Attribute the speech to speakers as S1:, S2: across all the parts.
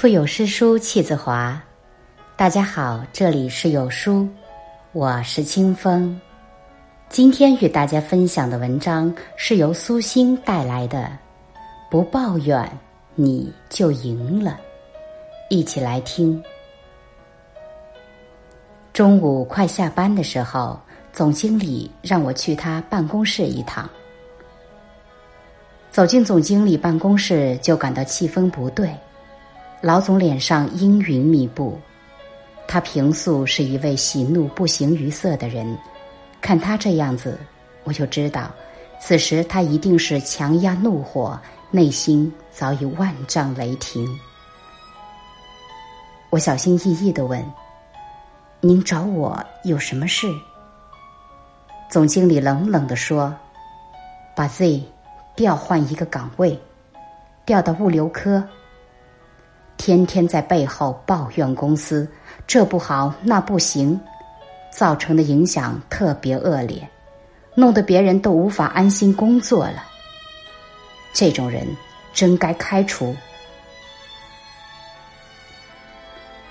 S1: 腹有诗书气自华。大家好，这里是有书，我是清风。今天与大家分享的文章是由苏欣带来的。不抱怨，你就赢了。一起来听。中午快下班的时候，总经理让我去他办公室一趟。走进总经理办公室，就感到气氛不对。老总脸上阴云密布，他平素是一位喜怒不形于色的人，看他这样子，我就知道，此时他一定是强压怒火，内心早已万丈雷霆。我小心翼翼的问：“您找我有什么事？”总经理冷冷的说：“把 Z 调换一个岗位，调到物流科。”天天在背后抱怨公司这不好那不行，造成的影响特别恶劣，弄得别人都无法安心工作了。这种人真该开除。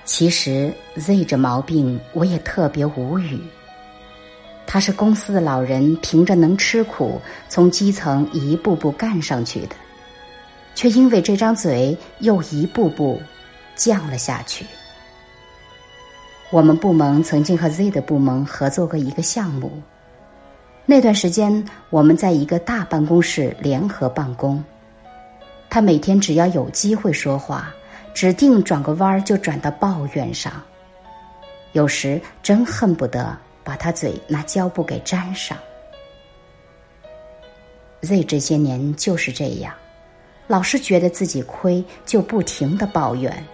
S1: 其实 Z 这毛病我也特别无语。他是公司的老人，凭着能吃苦，从基层一步步干上去的。却因为这张嘴，又一步步降了下去。我们部门曾经和 Z 的部门合作过一个项目，那段时间我们在一个大办公室联合办公。他每天只要有机会说话，指定转个弯儿就转到抱怨上，有时真恨不得把他嘴拿胶布给粘上。Z 这些年就是这样。老是觉得自己亏，就不停的抱怨，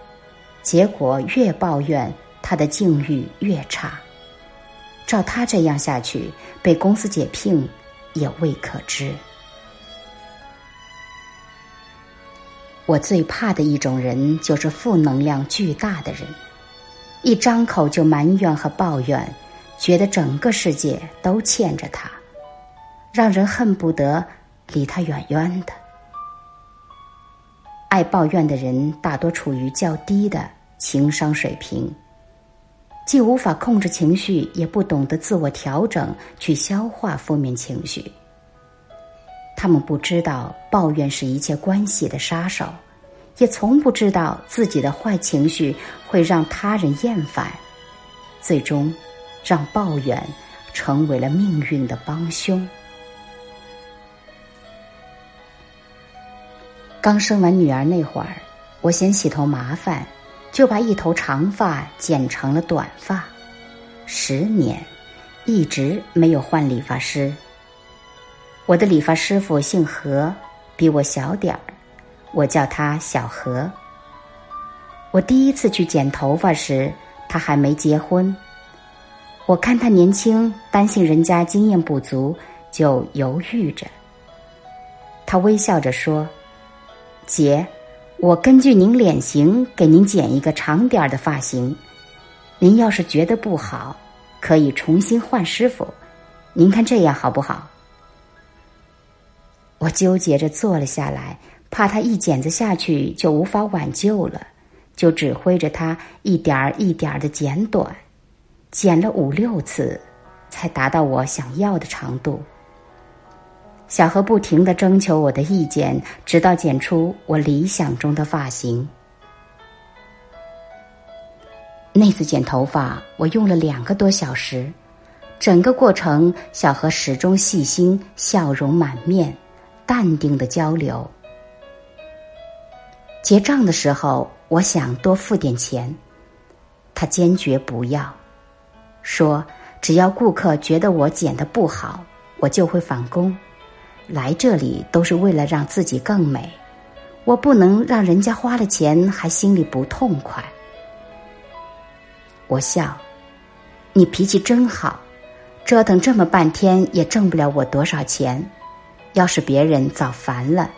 S1: 结果越抱怨，他的境遇越差。照他这样下去，被公司解聘也未可知。我最怕的一种人，就是负能量巨大的人，一张口就埋怨和抱怨，觉得整个世界都欠着他，让人恨不得离他远远的。爱抱怨的人大多处于较低的情商水平，既无法控制情绪，也不懂得自我调整去消化负面情绪。他们不知道抱怨是一切关系的杀手，也从不知道自己的坏情绪会让他人厌烦，最终让抱怨成为了命运的帮凶。刚生完女儿那会儿，我嫌洗头麻烦，就把一头长发剪成了短发。十年，一直没有换理发师。我的理发师傅姓何，比我小点儿，我叫他小何。我第一次去剪头发时，他还没结婚。我看他年轻，担心人家经验不足，就犹豫着。他微笑着说。姐，我根据您脸型给您剪一个长点儿的发型。您要是觉得不好，可以重新换师傅。您看这样好不好？我纠结着坐了下来，怕他一剪子下去就无法挽救了，就指挥着他一点儿一点儿的剪短，剪了五六次，才达到我想要的长度。小何不停的征求我的意见，直到剪出我理想中的发型。那次剪头发，我用了两个多小时，整个过程，小何始终细心，笑容满面，淡定的交流。结账的时候，我想多付点钱，他坚决不要，说只要顾客觉得我剪的不好，我就会返工。来这里都是为了让自己更美，我不能让人家花了钱还心里不痛快。我笑，你脾气真好，折腾这么半天也挣不了我多少钱。要是别人早烦了，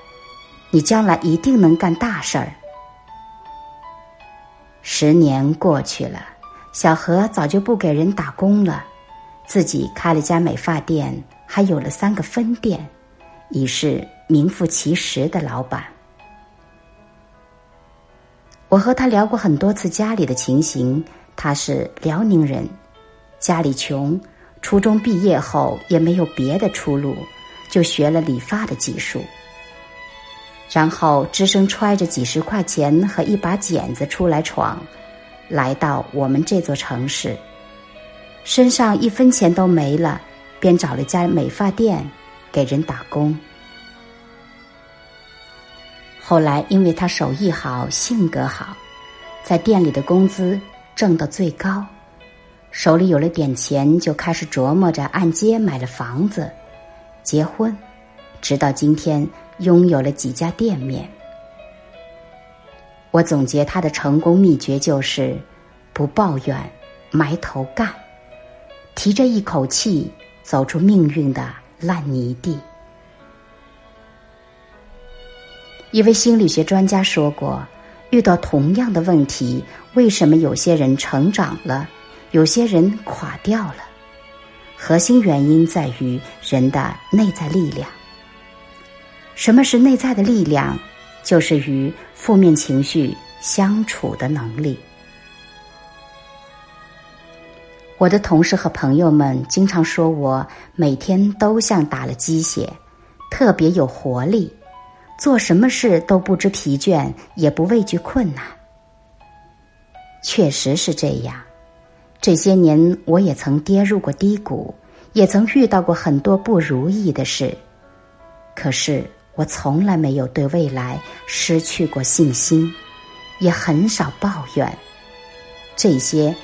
S1: 你将来一定能干大事儿。十年过去了，小何早就不给人打工了，自己开了家美发店，还有了三个分店。已是名副其实的老板。我和他聊过很多次家里的情形，他是辽宁人，家里穷，初中毕业后也没有别的出路，就学了理发的技术。然后只身揣着几十块钱和一把剪子出来闯，来到我们这座城市，身上一分钱都没了，便找了家美发店给人打工。后来因为他手艺好、性格好，在店里的工资挣得最高，手里有了点钱，就开始琢磨着按揭买了房子、结婚，直到今天。拥有了几家店面，我总结他的成功秘诀就是不抱怨，埋头干，提着一口气走出命运的烂泥地。一位心理学专家说过，遇到同样的问题，为什么有些人成长了，有些人垮掉了？核心原因在于人的内在力量。什么是内在的力量？就是与负面情绪相处的能力。我的同事和朋友们经常说我每天都像打了鸡血，特别有活力，做什么事都不知疲倦，也不畏惧困难。确实是这样。这些年，我也曾跌入过低谷，也曾遇到过很多不如意的事，可是。我从来没有对未来失去过信心，也很少抱怨。这些，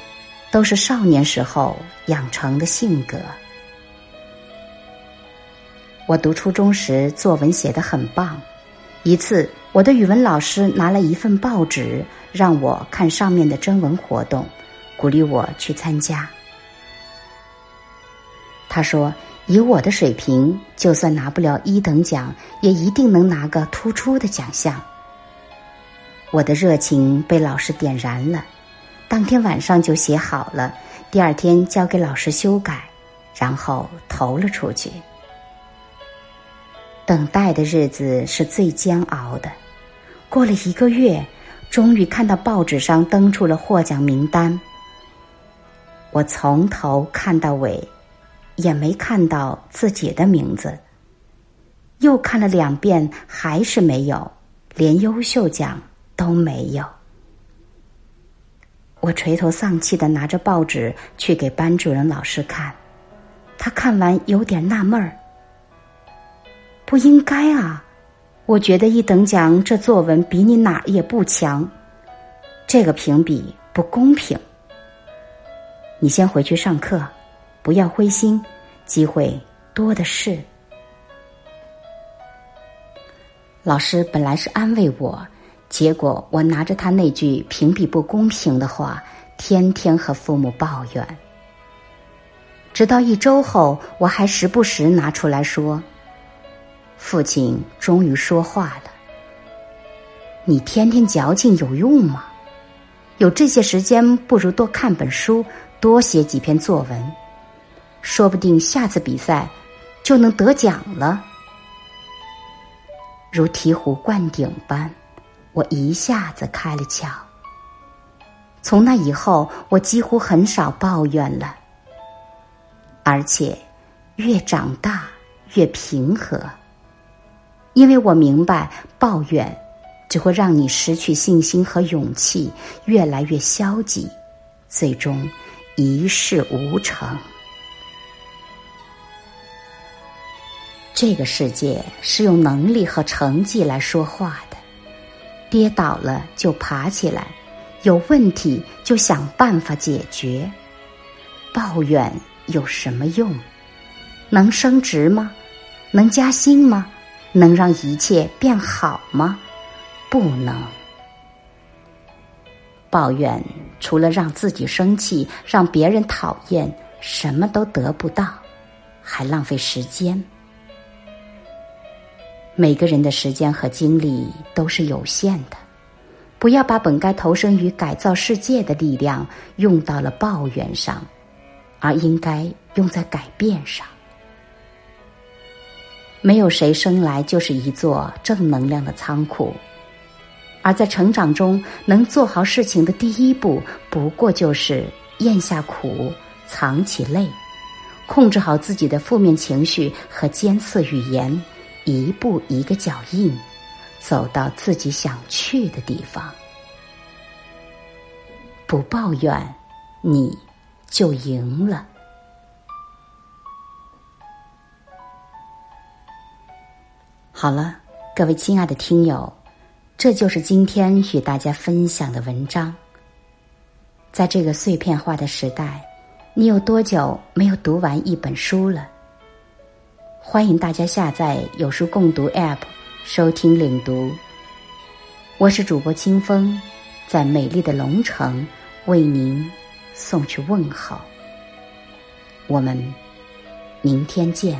S1: 都是少年时候养成的性格。我读初中时作文写得很棒，一次我的语文老师拿了一份报纸让我看上面的征文活动，鼓励我去参加。他说。以我的水平，就算拿不了一等奖，也一定能拿个突出的奖项。我的热情被老师点燃了，当天晚上就写好了，第二天交给老师修改，然后投了出去。等待的日子是最煎熬的，过了一个月，终于看到报纸上登出了获奖名单。我从头看到尾。也没看到自己的名字，又看了两遍，还是没有，连优秀奖都没有。我垂头丧气的拿着报纸去给班主任老师看，他看完有点纳闷儿。不应该啊，我觉得一等奖这作文比你哪儿也不强，这个评比不公平。你先回去上课。不要灰心，机会多的是。老师本来是安慰我，结果我拿着他那句评比不公平的话，天天和父母抱怨。直到一周后，我还时不时拿出来说：“父亲终于说话了，你天天矫情有用吗？有这些时间，不如多看本书，多写几篇作文。”说不定下次比赛就能得奖了。如醍醐灌顶般，我一下子开了窍。从那以后，我几乎很少抱怨了，而且越长大越平和，因为我明白抱怨只会让你失去信心和勇气，越来越消极，最终一事无成。这个世界是用能力和成绩来说话的，跌倒了就爬起来，有问题就想办法解决。抱怨有什么用？能升职吗？能加薪吗？能让一切变好吗？不能。抱怨除了让自己生气，让别人讨厌，什么都得不到，还浪费时间。每个人的时间和精力都是有限的，不要把本该投身于改造世界的力量用到了抱怨上，而应该用在改变上。没有谁生来就是一座正能量的仓库，而在成长中，能做好事情的第一步，不过就是咽下苦，藏起泪，控制好自己的负面情绪和尖刺语言，一步一个脚印，走到自己想去的地方。不抱怨，你就赢了。好了，各位亲爱的听友。这就是今天与大家分享的文章。在这个碎片化的时代，你有多久没有读完一本书了？欢迎大家下载有书共读 App，收听领读。我是主播清风，在美丽的龙城为您送去问候。我们明天见。